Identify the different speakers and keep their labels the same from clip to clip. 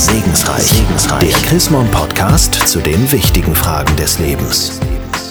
Speaker 1: Segensreich. Segensreich. Der Chrismon Podcast zu den wichtigen Fragen des Lebens.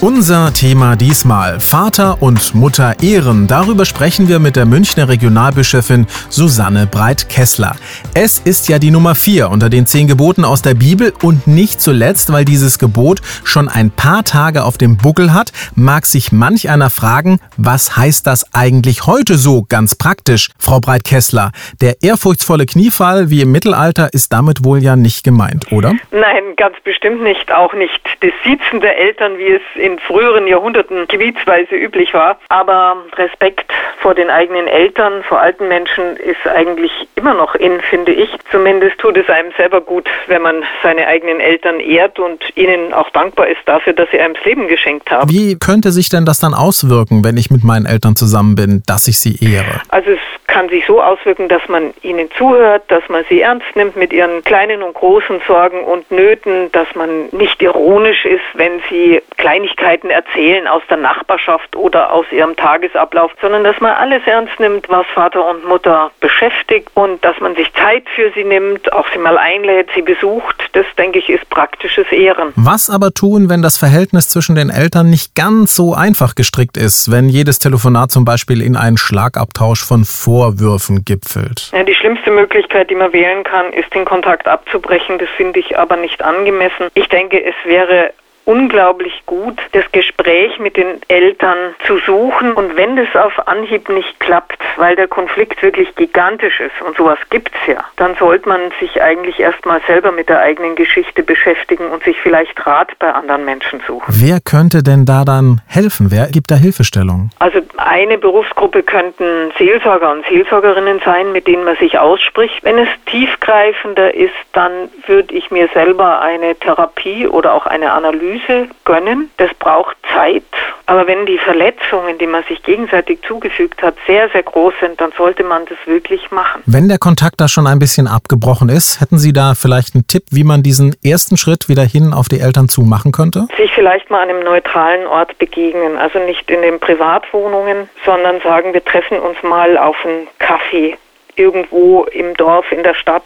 Speaker 2: Unser Thema diesmal Vater und Mutter ehren. Darüber sprechen wir mit der Münchner Regionalbischöfin Susanne Breit-Kessler. Es ist ja die Nummer vier unter den zehn Geboten aus der Bibel und nicht zuletzt, weil dieses Gebot schon ein paar Tage auf dem Buckel hat, mag sich manch einer fragen, was heißt das eigentlich heute so ganz praktisch? Frau Breit-Kessler, der ehrfurchtsvolle Kniefall wie im Mittelalter ist damit wohl ja nicht gemeint, oder?
Speaker 3: Nein, ganz bestimmt nicht. Auch nicht das Siezen der Eltern, wie es in in früheren Jahrhunderten gebietsweise üblich war. Aber Respekt vor den eigenen Eltern, vor alten Menschen ist eigentlich immer noch in, finde ich. Zumindest tut es einem selber gut, wenn man seine eigenen Eltern ehrt und ihnen auch dankbar ist dafür, dass sie einem das Leben geschenkt haben.
Speaker 2: Wie könnte sich denn das dann auswirken, wenn ich mit meinen Eltern zusammen bin, dass ich sie ehre?
Speaker 3: Also es kann sich so auswirken, dass man ihnen zuhört, dass man sie ernst nimmt mit ihren kleinen und großen Sorgen und Nöten, dass man nicht ironisch ist, wenn sie Kleinigkeiten erzählen aus der Nachbarschaft oder aus ihrem Tagesablauf, sondern dass man alles ernst nimmt, was Vater und Mutter beschäftigt und dass man sich Zeit für sie nimmt, auch sie mal einlädt, sie besucht. Das, denke ich, ist praktisches Ehren.
Speaker 2: Was aber tun, wenn das Verhältnis zwischen den Eltern nicht ganz so einfach gestrickt ist, wenn jedes Telefonat zum Beispiel in einen Schlagabtausch von vor Vorwürfen gipfelt?
Speaker 3: Ja, die schlimmste Möglichkeit, die man wählen kann, ist den Kontakt abzubrechen. Das finde ich aber nicht angemessen. Ich denke, es wäre unglaublich gut, das Gespräch mit den Eltern zu suchen. Und wenn das auf Anhieb nicht klappt, weil der Konflikt wirklich gigantisch ist und sowas gibt es ja, dann sollte man sich eigentlich erstmal selber mit der eigenen Geschichte beschäftigen und sich vielleicht Rat bei anderen Menschen suchen.
Speaker 2: Wer könnte denn da dann helfen? Wer gibt da Hilfestellung?
Speaker 3: Also eine Berufsgruppe könnten Seelsorger und Seelsorgerinnen sein, mit denen man sich ausspricht. Wenn es tiefgreifender ist, dann würde ich mir selber eine Therapie oder auch eine Analyse Analyse gönnen. Das braucht Zeit. Aber wenn die Verletzungen, die man sich gegenseitig zugefügt hat, sehr, sehr groß sind, dann sollte man das wirklich machen.
Speaker 2: Wenn der Kontakt da schon ein bisschen abgebrochen ist, hätten Sie da vielleicht einen Tipp, wie man diesen ersten Schritt wieder hin auf die Eltern zu machen könnte?
Speaker 3: Sich vielleicht mal an einem neutralen Ort begegnen. Also nicht in den Privatwohnungen, sondern sagen, wir treffen uns mal auf einen Kaffee irgendwo im Dorf, in der Stadt,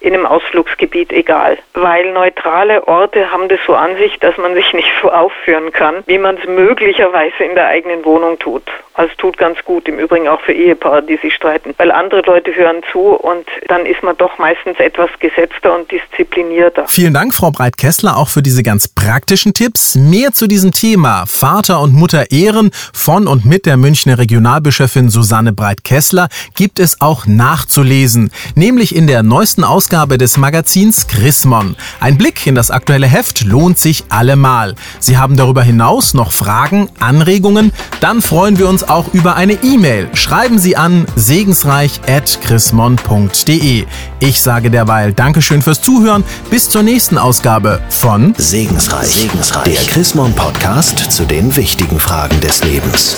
Speaker 3: in einem Ausflugsgebiet, egal. Weil neutrale Orte haben das so an sich, dass man sich nicht so aufführen kann, wie man es möglicherweise in der eigenen Wohnung tut. Also tut ganz gut, im Übrigen auch für Ehepaare, die sich streiten, weil andere Leute hören zu und dann ist man doch meistens etwas gesetzter und disziplinierter.
Speaker 2: Vielen Dank, Frau Breit-Kessler, auch für diese ganz praktischen Tipps. Mehr zu diesem Thema Vater und Mutter ehren von und mit der Münchner Regionalbischöfin Susanne Breit-Kessler gibt es auch nachzulesen, nämlich in der neuesten Ausgabe des Magazins Chrismon. Ein Blick in das aktuelle Heft lohnt sich allemal. Sie haben darüber hinaus noch Fragen, Anregungen? Dann freuen wir uns auch über eine E-Mail. Schreiben Sie an segensreich.chrismon.de. Ich sage derweil Dankeschön fürs Zuhören. Bis zur nächsten Ausgabe von
Speaker 1: Segensreich, Segensreich. der Chrismon Podcast zu den wichtigen Fragen des Lebens.